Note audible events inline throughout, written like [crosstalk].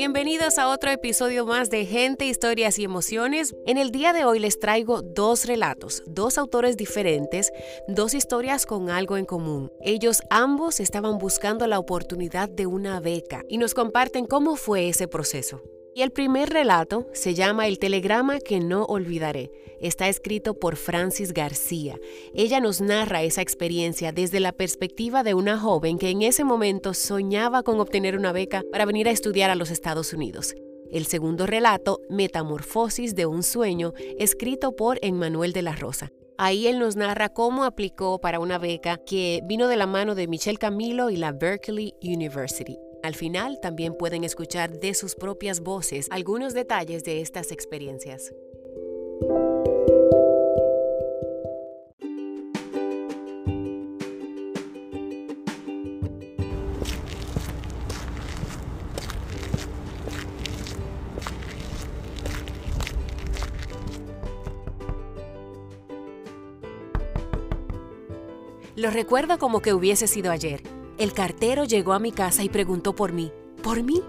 Bienvenidos a otro episodio más de Gente, Historias y Emociones. En el día de hoy les traigo dos relatos, dos autores diferentes, dos historias con algo en común. Ellos ambos estaban buscando la oportunidad de una beca y nos comparten cómo fue ese proceso. Y el primer relato se llama El telegrama que no olvidaré. Está escrito por Francis García. Ella nos narra esa experiencia desde la perspectiva de una joven que en ese momento soñaba con obtener una beca para venir a estudiar a los Estados Unidos. El segundo relato, Metamorfosis de un sueño, escrito por Emmanuel de la Rosa. Ahí él nos narra cómo aplicó para una beca que vino de la mano de Michelle Camilo y la Berkeley University. Al final también pueden escuchar de sus propias voces algunos detalles de estas experiencias. Lo recuerdo como que hubiese sido ayer. El cartero llegó a mi casa y preguntó por mí. ¿Por mí?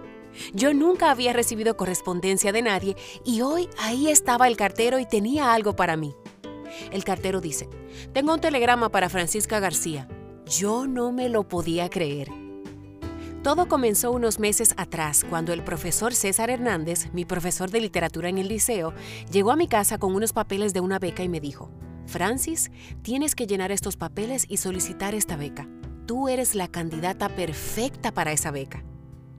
Yo nunca había recibido correspondencia de nadie y hoy ahí estaba el cartero y tenía algo para mí. El cartero dice, tengo un telegrama para Francisca García. Yo no me lo podía creer. Todo comenzó unos meses atrás, cuando el profesor César Hernández, mi profesor de literatura en el liceo, llegó a mi casa con unos papeles de una beca y me dijo, Francis, tienes que llenar estos papeles y solicitar esta beca tú eres la candidata perfecta para esa beca.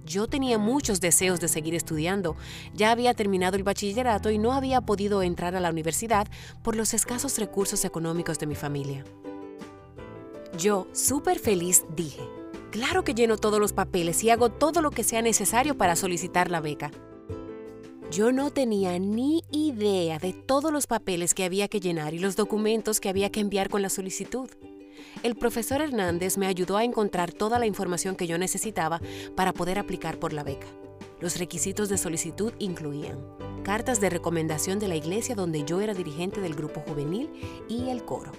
Yo tenía muchos deseos de seguir estudiando, ya había terminado el bachillerato y no había podido entrar a la universidad por los escasos recursos económicos de mi familia. Yo, súper feliz, dije, claro que lleno todos los papeles y hago todo lo que sea necesario para solicitar la beca. Yo no tenía ni idea de todos los papeles que había que llenar y los documentos que había que enviar con la solicitud. El profesor Hernández me ayudó a encontrar toda la información que yo necesitaba para poder aplicar por la beca. Los requisitos de solicitud incluían cartas de recomendación de la iglesia donde yo era dirigente del grupo juvenil y el coro.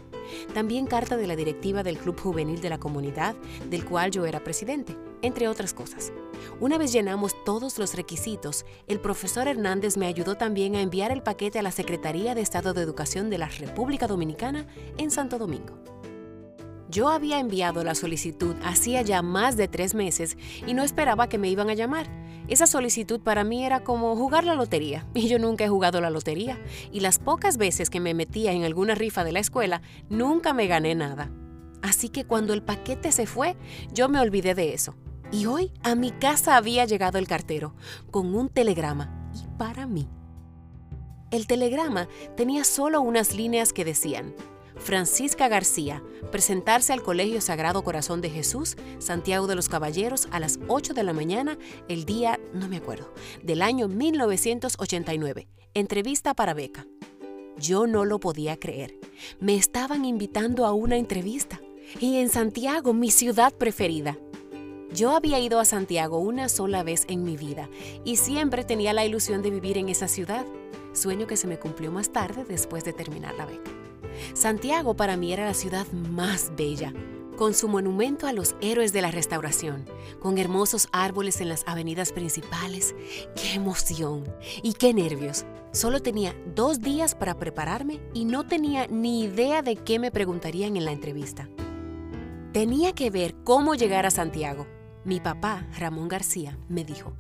También carta de la directiva del club juvenil de la comunidad, del cual yo era presidente, entre otras cosas. Una vez llenamos todos los requisitos, el profesor Hernández me ayudó también a enviar el paquete a la Secretaría de Estado de Educación de la República Dominicana en Santo Domingo. Yo había enviado la solicitud hacía ya más de tres meses y no esperaba que me iban a llamar. Esa solicitud para mí era como jugar la lotería, [laughs] y yo nunca he jugado la lotería, y las pocas veces que me metía en alguna rifa de la escuela, nunca me gané nada. Así que cuando el paquete se fue, yo me olvidé de eso. Y hoy a mi casa había llegado el cartero, con un telegrama, y para mí. El telegrama tenía solo unas líneas que decían, Francisca García, presentarse al Colegio Sagrado Corazón de Jesús, Santiago de los Caballeros, a las 8 de la mañana, el día, no me acuerdo, del año 1989. Entrevista para beca. Yo no lo podía creer. Me estaban invitando a una entrevista. Y en Santiago, mi ciudad preferida. Yo había ido a Santiago una sola vez en mi vida y siempre tenía la ilusión de vivir en esa ciudad, sueño que se me cumplió más tarde después de terminar la beca. Santiago para mí era la ciudad más bella, con su monumento a los héroes de la restauración, con hermosos árboles en las avenidas principales. ¡Qué emoción! ¡Y qué nervios! Solo tenía dos días para prepararme y no tenía ni idea de qué me preguntarían en la entrevista. Tenía que ver cómo llegar a Santiago. Mi papá, Ramón García, me dijo,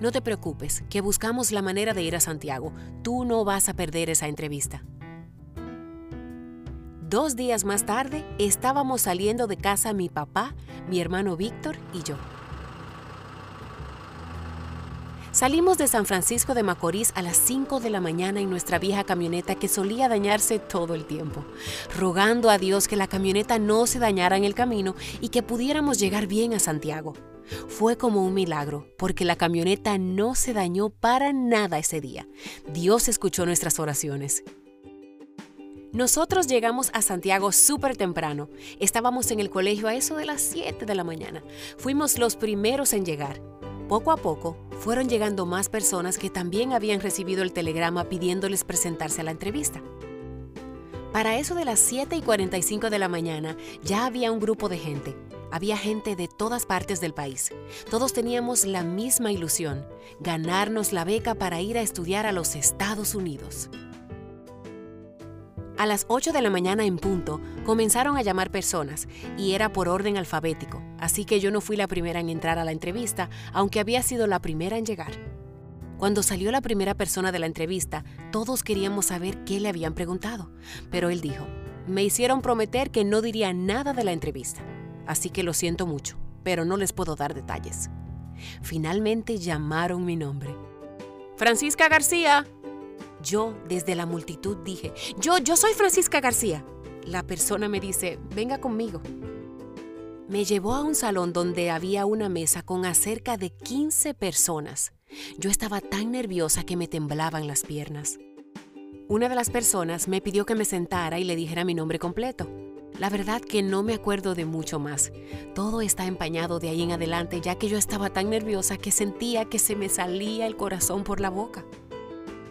no te preocupes, que buscamos la manera de ir a Santiago. Tú no vas a perder esa entrevista. Dos días más tarde estábamos saliendo de casa mi papá, mi hermano Víctor y yo. Salimos de San Francisco de Macorís a las 5 de la mañana en nuestra vieja camioneta que solía dañarse todo el tiempo, rogando a Dios que la camioneta no se dañara en el camino y que pudiéramos llegar bien a Santiago. Fue como un milagro, porque la camioneta no se dañó para nada ese día. Dios escuchó nuestras oraciones. Nosotros llegamos a Santiago súper temprano. Estábamos en el colegio a eso de las 7 de la mañana. Fuimos los primeros en llegar. Poco a poco fueron llegando más personas que también habían recibido el telegrama pidiéndoles presentarse a la entrevista. Para eso de las 7 y 45 de la mañana ya había un grupo de gente. Había gente de todas partes del país. Todos teníamos la misma ilusión, ganarnos la beca para ir a estudiar a los Estados Unidos. A las 8 de la mañana en punto comenzaron a llamar personas y era por orden alfabético, así que yo no fui la primera en entrar a la entrevista, aunque había sido la primera en llegar. Cuando salió la primera persona de la entrevista, todos queríamos saber qué le habían preguntado, pero él dijo, me hicieron prometer que no diría nada de la entrevista, así que lo siento mucho, pero no les puedo dar detalles. Finalmente llamaron mi nombre. Francisca García, yo desde la multitud dije, yo, yo soy Francisca García. La persona me dice, venga conmigo. Me llevó a un salón donde había una mesa con acerca de 15 personas. Yo estaba tan nerviosa que me temblaban las piernas. Una de las personas me pidió que me sentara y le dijera mi nombre completo. La verdad que no me acuerdo de mucho más. Todo está empañado de ahí en adelante ya que yo estaba tan nerviosa que sentía que se me salía el corazón por la boca.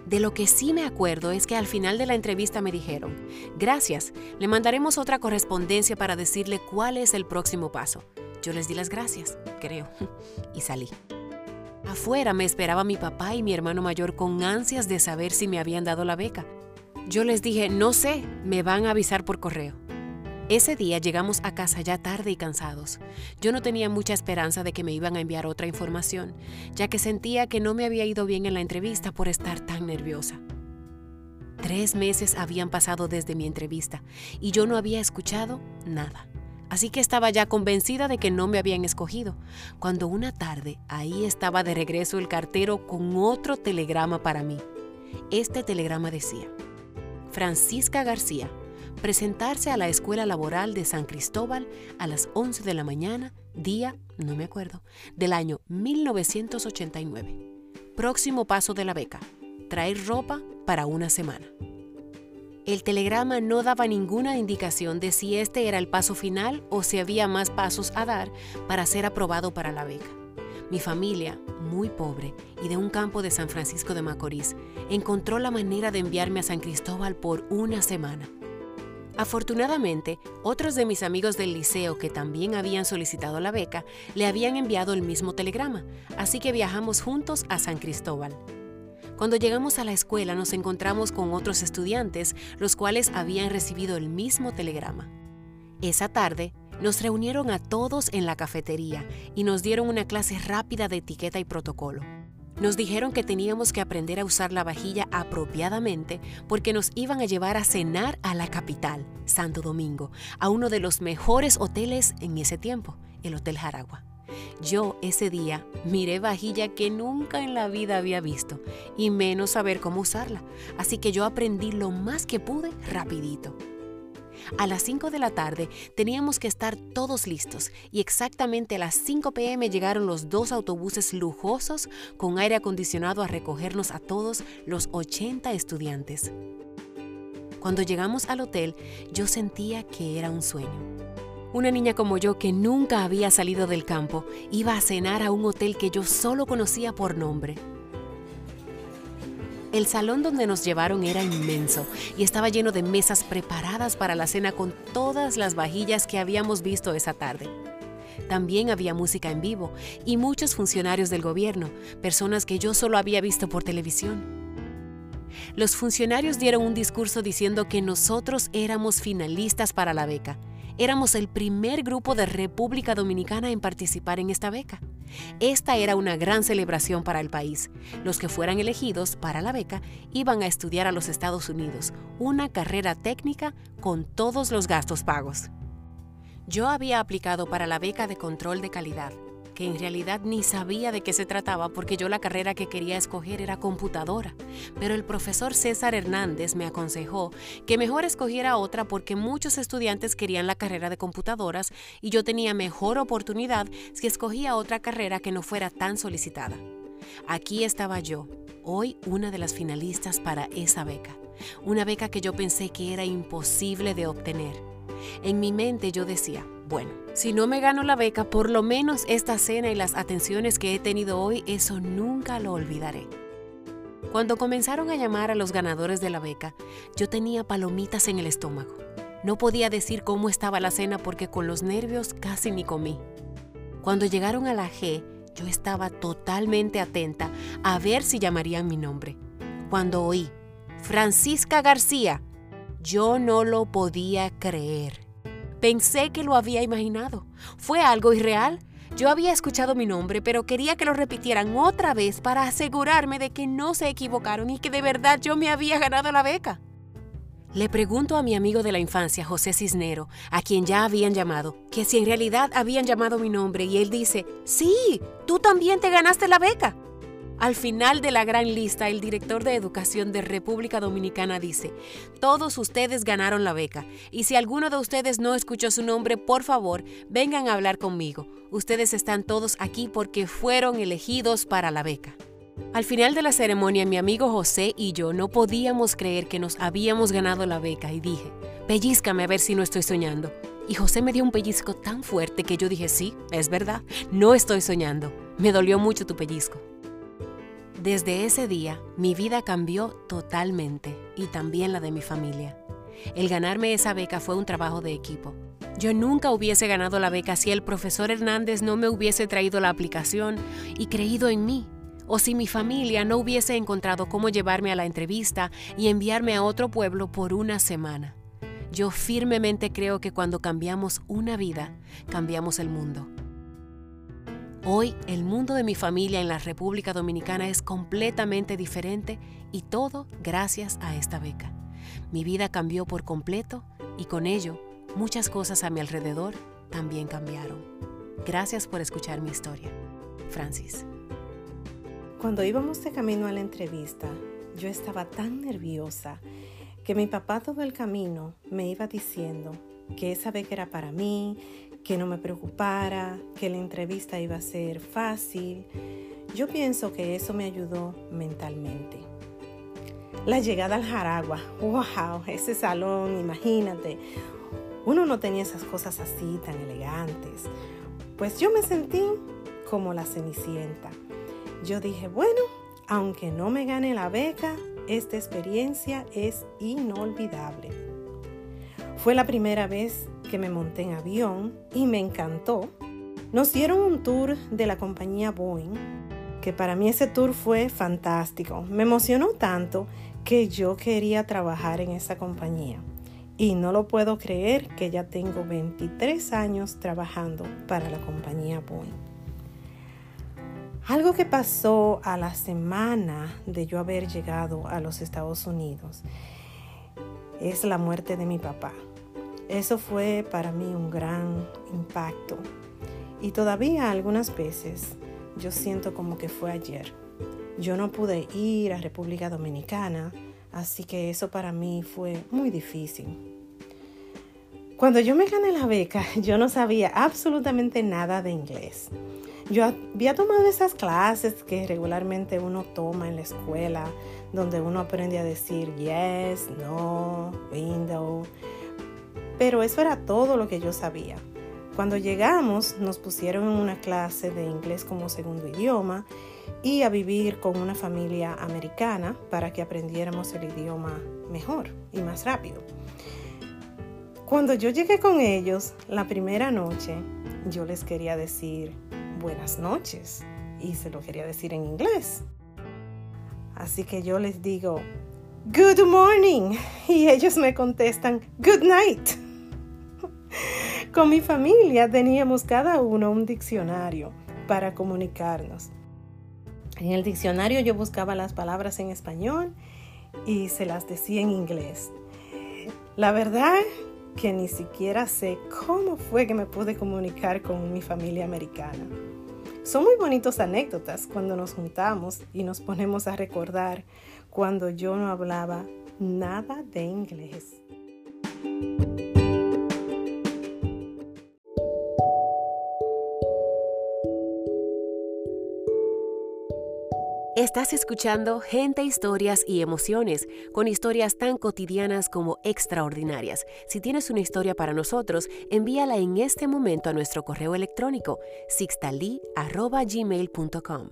De lo que sí me acuerdo es que al final de la entrevista me dijeron, gracias, le mandaremos otra correspondencia para decirle cuál es el próximo paso. Yo les di las gracias, creo, [laughs] y salí. Afuera me esperaba mi papá y mi hermano mayor con ansias de saber si me habían dado la beca. Yo les dije, no sé, me van a avisar por correo. Ese día llegamos a casa ya tarde y cansados. Yo no tenía mucha esperanza de que me iban a enviar otra información, ya que sentía que no me había ido bien en la entrevista por estar tan nerviosa. Tres meses habían pasado desde mi entrevista y yo no había escuchado nada. Así que estaba ya convencida de que no me habían escogido, cuando una tarde ahí estaba de regreso el cartero con otro telegrama para mí. Este telegrama decía, Francisca García, presentarse a la Escuela Laboral de San Cristóbal a las 11 de la mañana, día, no me acuerdo, del año 1989. Próximo paso de la beca, traer ropa para una semana. El telegrama no daba ninguna indicación de si este era el paso final o si había más pasos a dar para ser aprobado para la beca. Mi familia, muy pobre y de un campo de San Francisco de Macorís, encontró la manera de enviarme a San Cristóbal por una semana. Afortunadamente, otros de mis amigos del liceo que también habían solicitado la beca le habían enviado el mismo telegrama, así que viajamos juntos a San Cristóbal. Cuando llegamos a la escuela nos encontramos con otros estudiantes, los cuales habían recibido el mismo telegrama. Esa tarde, nos reunieron a todos en la cafetería y nos dieron una clase rápida de etiqueta y protocolo. Nos dijeron que teníamos que aprender a usar la vajilla apropiadamente porque nos iban a llevar a cenar a la capital, Santo Domingo, a uno de los mejores hoteles en ese tiempo, el Hotel Jaragua. Yo ese día miré vajilla que nunca en la vida había visto y menos saber cómo usarla, así que yo aprendí lo más que pude rapidito. A las 5 de la tarde teníamos que estar todos listos y exactamente a las 5 pm llegaron los dos autobuses lujosos con aire acondicionado a recogernos a todos los 80 estudiantes. Cuando llegamos al hotel yo sentía que era un sueño. Una niña como yo que nunca había salido del campo iba a cenar a un hotel que yo solo conocía por nombre. El salón donde nos llevaron era inmenso y estaba lleno de mesas preparadas para la cena con todas las vajillas que habíamos visto esa tarde. También había música en vivo y muchos funcionarios del gobierno, personas que yo solo había visto por televisión. Los funcionarios dieron un discurso diciendo que nosotros éramos finalistas para la beca Éramos el primer grupo de República Dominicana en participar en esta beca. Esta era una gran celebración para el país. Los que fueran elegidos para la beca iban a estudiar a los Estados Unidos, una carrera técnica con todos los gastos pagos. Yo había aplicado para la beca de control de calidad que en realidad ni sabía de qué se trataba porque yo la carrera que quería escoger era computadora. Pero el profesor César Hernández me aconsejó que mejor escogiera otra porque muchos estudiantes querían la carrera de computadoras y yo tenía mejor oportunidad si escogía otra carrera que no fuera tan solicitada. Aquí estaba yo, hoy una de las finalistas para esa beca, una beca que yo pensé que era imposible de obtener. En mi mente yo decía, bueno, si no me gano la beca, por lo menos esta cena y las atenciones que he tenido hoy, eso nunca lo olvidaré. Cuando comenzaron a llamar a los ganadores de la beca, yo tenía palomitas en el estómago. No podía decir cómo estaba la cena porque con los nervios casi ni comí. Cuando llegaron a la G, yo estaba totalmente atenta a ver si llamarían mi nombre. Cuando oí Francisca García, yo no lo podía creer. Pensé que lo había imaginado. Fue algo irreal. Yo había escuchado mi nombre, pero quería que lo repitieran otra vez para asegurarme de que no se equivocaron y que de verdad yo me había ganado la beca. Le pregunto a mi amigo de la infancia, José Cisnero, a quien ya habían llamado, que si en realidad habían llamado mi nombre y él dice, sí, tú también te ganaste la beca. Al final de la gran lista, el director de Educación de República Dominicana dice, todos ustedes ganaron la beca y si alguno de ustedes no escuchó su nombre, por favor, vengan a hablar conmigo. Ustedes están todos aquí porque fueron elegidos para la beca. Al final de la ceremonia, mi amigo José y yo no podíamos creer que nos habíamos ganado la beca y dije, pellizcame a ver si no estoy soñando. Y José me dio un pellizco tan fuerte que yo dije, sí, es verdad, no estoy soñando. Me dolió mucho tu pellizco. Desde ese día, mi vida cambió totalmente y también la de mi familia. El ganarme esa beca fue un trabajo de equipo. Yo nunca hubiese ganado la beca si el profesor Hernández no me hubiese traído la aplicación y creído en mí, o si mi familia no hubiese encontrado cómo llevarme a la entrevista y enviarme a otro pueblo por una semana. Yo firmemente creo que cuando cambiamos una vida, cambiamos el mundo. Hoy el mundo de mi familia en la República Dominicana es completamente diferente y todo gracias a esta beca. Mi vida cambió por completo y con ello muchas cosas a mi alrededor también cambiaron. Gracias por escuchar mi historia. Francis. Cuando íbamos de camino a la entrevista, yo estaba tan nerviosa que mi papá todo el camino me iba diciendo que esa beca era para mí, que no me preocupara, que la entrevista iba a ser fácil. Yo pienso que eso me ayudó mentalmente. La llegada al Jaragua, wow, ese salón, imagínate. Uno no tenía esas cosas así tan elegantes. Pues yo me sentí como la cenicienta. Yo dije, bueno, aunque no me gane la beca, esta experiencia es inolvidable. Fue la primera vez que me monté en avión y me encantó. Nos dieron un tour de la compañía Boeing, que para mí ese tour fue fantástico. Me emocionó tanto que yo quería trabajar en esa compañía. Y no lo puedo creer que ya tengo 23 años trabajando para la compañía Boeing. Algo que pasó a la semana de yo haber llegado a los Estados Unidos es la muerte de mi papá. Eso fue para mí un gran impacto. Y todavía algunas veces yo siento como que fue ayer. Yo no pude ir a República Dominicana, así que eso para mí fue muy difícil. Cuando yo me gané la beca, [laughs] yo no sabía absolutamente nada de inglés. Yo había tomado esas clases que regularmente uno toma en la escuela, donde uno aprende a decir yes, no, window, pero eso era todo lo que yo sabía. Cuando llegamos nos pusieron en una clase de inglés como segundo idioma y a vivir con una familia americana para que aprendiéramos el idioma mejor y más rápido. Cuando yo llegué con ellos la primera noche, yo les quería decir buenas noches y se lo quería decir en inglés. Así que yo les digo, Good morning. [laughs] Y ellos me contestan, Good night. [laughs] Con mi familia teníamos cada uno un diccionario para comunicarnos. En el diccionario yo buscaba las palabras en español y se las decía en inglés. La verdad que ni siquiera sé cómo fue que me pude comunicar con mi familia americana. Son muy bonitos anécdotas cuando nos juntamos y nos ponemos a recordar cuando yo no hablaba nada de inglés. Estás escuchando Gente, Historias y Emociones, con historias tan cotidianas como extraordinarias. Si tienes una historia para nosotros, envíala en este momento a nuestro correo electrónico sixtali.gmail.com.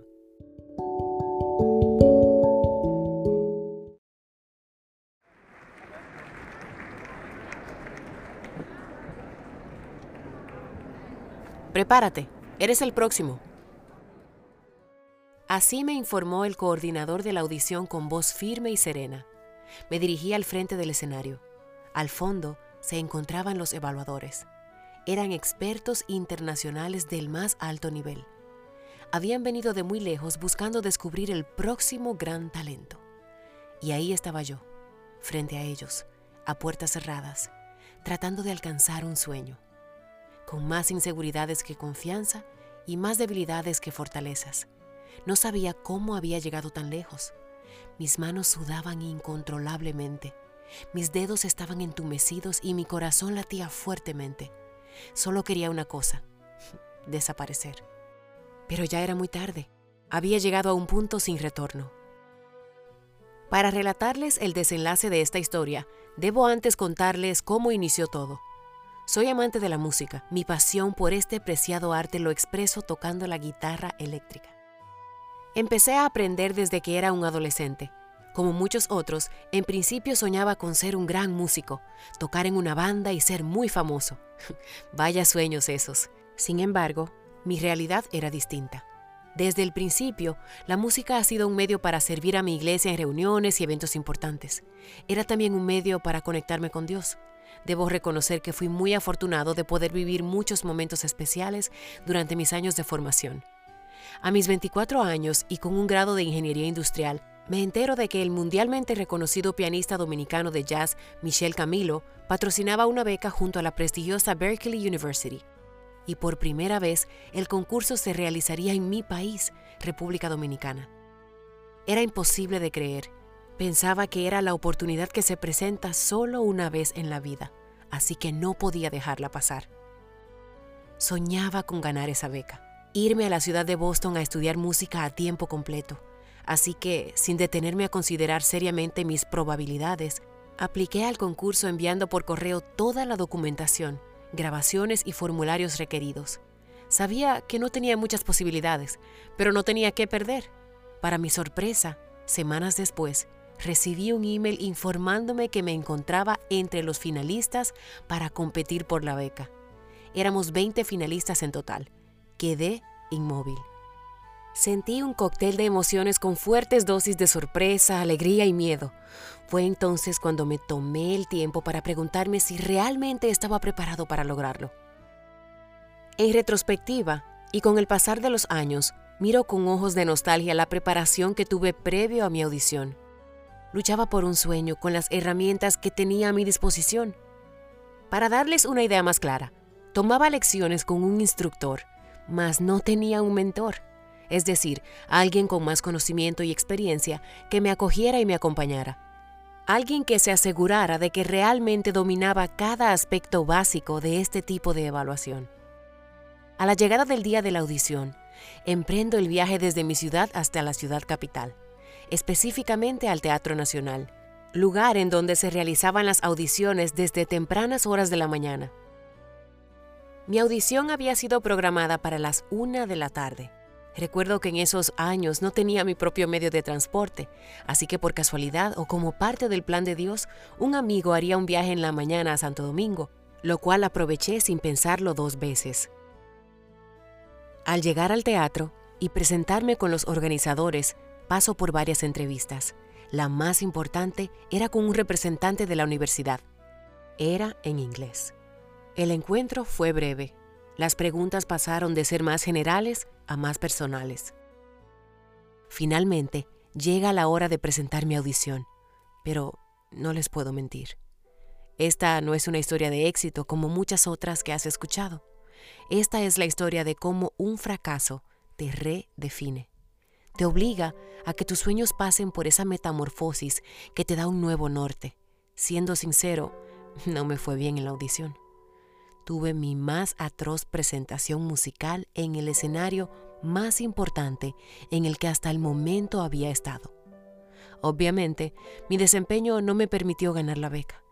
Prepárate, eres el próximo. Así me informó el coordinador de la audición con voz firme y serena. Me dirigí al frente del escenario. Al fondo se encontraban los evaluadores. Eran expertos internacionales del más alto nivel. Habían venido de muy lejos buscando descubrir el próximo gran talento. Y ahí estaba yo, frente a ellos, a puertas cerradas, tratando de alcanzar un sueño, con más inseguridades que confianza y más debilidades que fortalezas no sabía cómo había llegado tan lejos. Mis manos sudaban incontrolablemente. Mis dedos estaban entumecidos y mi corazón latía fuertemente. Solo quería una cosa, [laughs] desaparecer. Pero ya era muy tarde. Había llegado a un punto sin retorno. Para relatarles el desenlace de esta historia, debo antes contarles cómo inició todo. Soy amante de la música. Mi pasión por este preciado arte lo expreso tocando la guitarra eléctrica. Empecé a aprender desde que era un adolescente. Como muchos otros, en principio soñaba con ser un gran músico, tocar en una banda y ser muy famoso. [laughs] Vaya sueños esos. Sin embargo, mi realidad era distinta. Desde el principio, la música ha sido un medio para servir a mi iglesia en reuniones y eventos importantes. Era también un medio para conectarme con Dios. Debo reconocer que fui muy afortunado de poder vivir muchos momentos especiales durante mis años de formación. A mis 24 años y con un grado de ingeniería industrial, me entero de que el mundialmente reconocido pianista dominicano de jazz Michel Camilo patrocinaba una beca junto a la prestigiosa Berkeley University. Y por primera vez el concurso se realizaría en mi país, República Dominicana. Era imposible de creer. Pensaba que era la oportunidad que se presenta solo una vez en la vida, así que no podía dejarla pasar. Soñaba con ganar esa beca irme a la ciudad de Boston a estudiar música a tiempo completo. Así que, sin detenerme a considerar seriamente mis probabilidades, apliqué al concurso enviando por correo toda la documentación, grabaciones y formularios requeridos. Sabía que no tenía muchas posibilidades, pero no tenía que perder. Para mi sorpresa, semanas después, recibí un email informándome que me encontraba entre los finalistas para competir por la beca. Éramos 20 finalistas en total quedé inmóvil. Sentí un cóctel de emociones con fuertes dosis de sorpresa, alegría y miedo. Fue entonces cuando me tomé el tiempo para preguntarme si realmente estaba preparado para lograrlo. En retrospectiva, y con el pasar de los años, miro con ojos de nostalgia la preparación que tuve previo a mi audición. Luchaba por un sueño con las herramientas que tenía a mi disposición. Para darles una idea más clara, tomaba lecciones con un instructor mas no tenía un mentor, es decir, alguien con más conocimiento y experiencia que me acogiera y me acompañara. Alguien que se asegurara de que realmente dominaba cada aspecto básico de este tipo de evaluación. A la llegada del día de la audición, emprendo el viaje desde mi ciudad hasta la ciudad capital, específicamente al Teatro Nacional, lugar en donde se realizaban las audiciones desde tempranas horas de la mañana. Mi audición había sido programada para las una de la tarde. Recuerdo que en esos años no tenía mi propio medio de transporte, así que por casualidad o como parte del plan de Dios, un amigo haría un viaje en la mañana a Santo Domingo, lo cual aproveché sin pensarlo dos veces. Al llegar al teatro y presentarme con los organizadores, paso por varias entrevistas. La más importante era con un representante de la universidad. Era en inglés. El encuentro fue breve. Las preguntas pasaron de ser más generales a más personales. Finalmente, llega la hora de presentar mi audición, pero no les puedo mentir. Esta no es una historia de éxito como muchas otras que has escuchado. Esta es la historia de cómo un fracaso te redefine. Te obliga a que tus sueños pasen por esa metamorfosis que te da un nuevo norte. Siendo sincero, no me fue bien en la audición. Tuve mi más atroz presentación musical en el escenario más importante en el que hasta el momento había estado. Obviamente, mi desempeño no me permitió ganar la beca,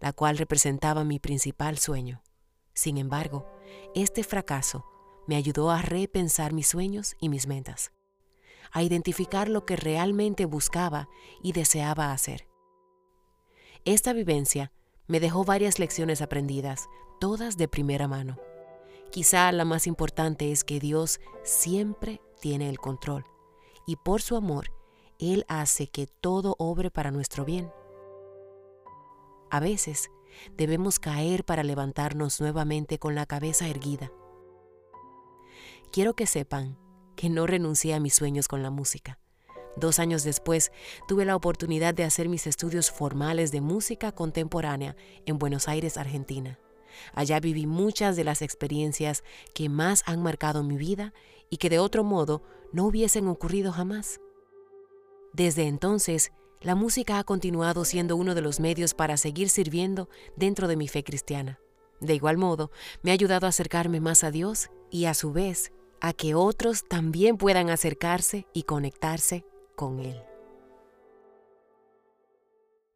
la cual representaba mi principal sueño. Sin embargo, este fracaso me ayudó a repensar mis sueños y mis metas, a identificar lo que realmente buscaba y deseaba hacer. Esta vivencia me dejó varias lecciones aprendidas, todas de primera mano. Quizá la más importante es que Dios siempre tiene el control y por su amor, Él hace que todo obre para nuestro bien. A veces debemos caer para levantarnos nuevamente con la cabeza erguida. Quiero que sepan que no renuncié a mis sueños con la música. Dos años después tuve la oportunidad de hacer mis estudios formales de música contemporánea en Buenos Aires, Argentina. Allá viví muchas de las experiencias que más han marcado mi vida y que de otro modo no hubiesen ocurrido jamás. Desde entonces, la música ha continuado siendo uno de los medios para seguir sirviendo dentro de mi fe cristiana. De igual modo, me ha ayudado a acercarme más a Dios y a su vez a que otros también puedan acercarse y conectarse con Él.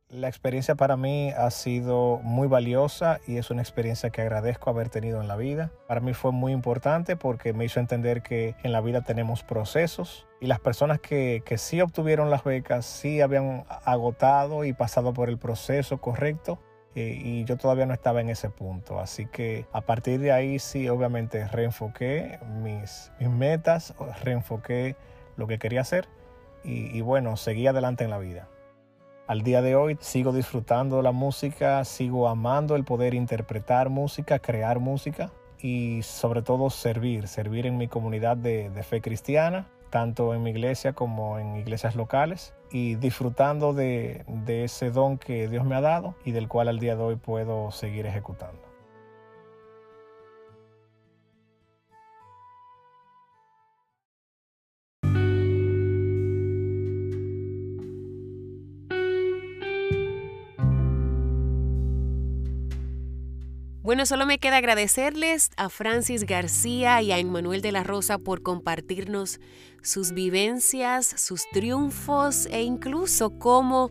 La experiencia para mí ha sido muy valiosa y es una experiencia que agradezco haber tenido en la vida. Para mí fue muy importante porque me hizo entender que en la vida tenemos procesos y las personas que, que sí obtuvieron las becas sí habían agotado y pasado por el proceso correcto eh, y yo todavía no estaba en ese punto. Así que a partir de ahí sí, obviamente, reenfoqué mis, mis metas, reenfoqué lo que quería hacer y, y bueno, seguí adelante en la vida. Al día de hoy sigo disfrutando la música, sigo amando el poder interpretar música, crear música y sobre todo servir, servir en mi comunidad de, fe cristiana, tanto en mi iglesia como en iglesias locales y disfrutando de ese don que Dios me ha dado y del cual al día de hoy puedo seguir ejecutando. Bueno, solo me queda agradecerles a Francis García y a Emmanuel de la Rosa por compartirnos sus vivencias, sus triunfos e incluso cómo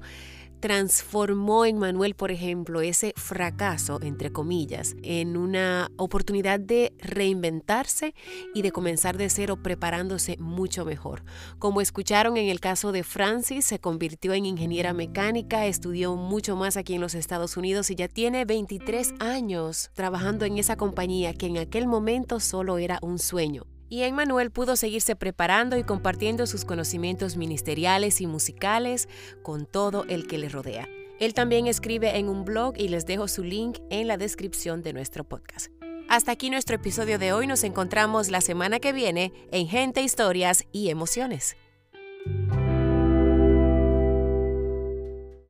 transformó en Manuel, por ejemplo, ese fracaso, entre comillas, en una oportunidad de reinventarse y de comenzar de cero preparándose mucho mejor. Como escucharon en el caso de Francis, se convirtió en ingeniera mecánica, estudió mucho más aquí en los Estados Unidos y ya tiene 23 años trabajando en esa compañía que en aquel momento solo era un sueño y Emmanuel pudo seguirse preparando y compartiendo sus conocimientos ministeriales y musicales con todo el que le rodea. Él también escribe en un blog y les dejo su link en la descripción de nuestro podcast. Hasta aquí nuestro episodio de hoy. Nos encontramos la semana que viene en Gente, Historias y Emociones.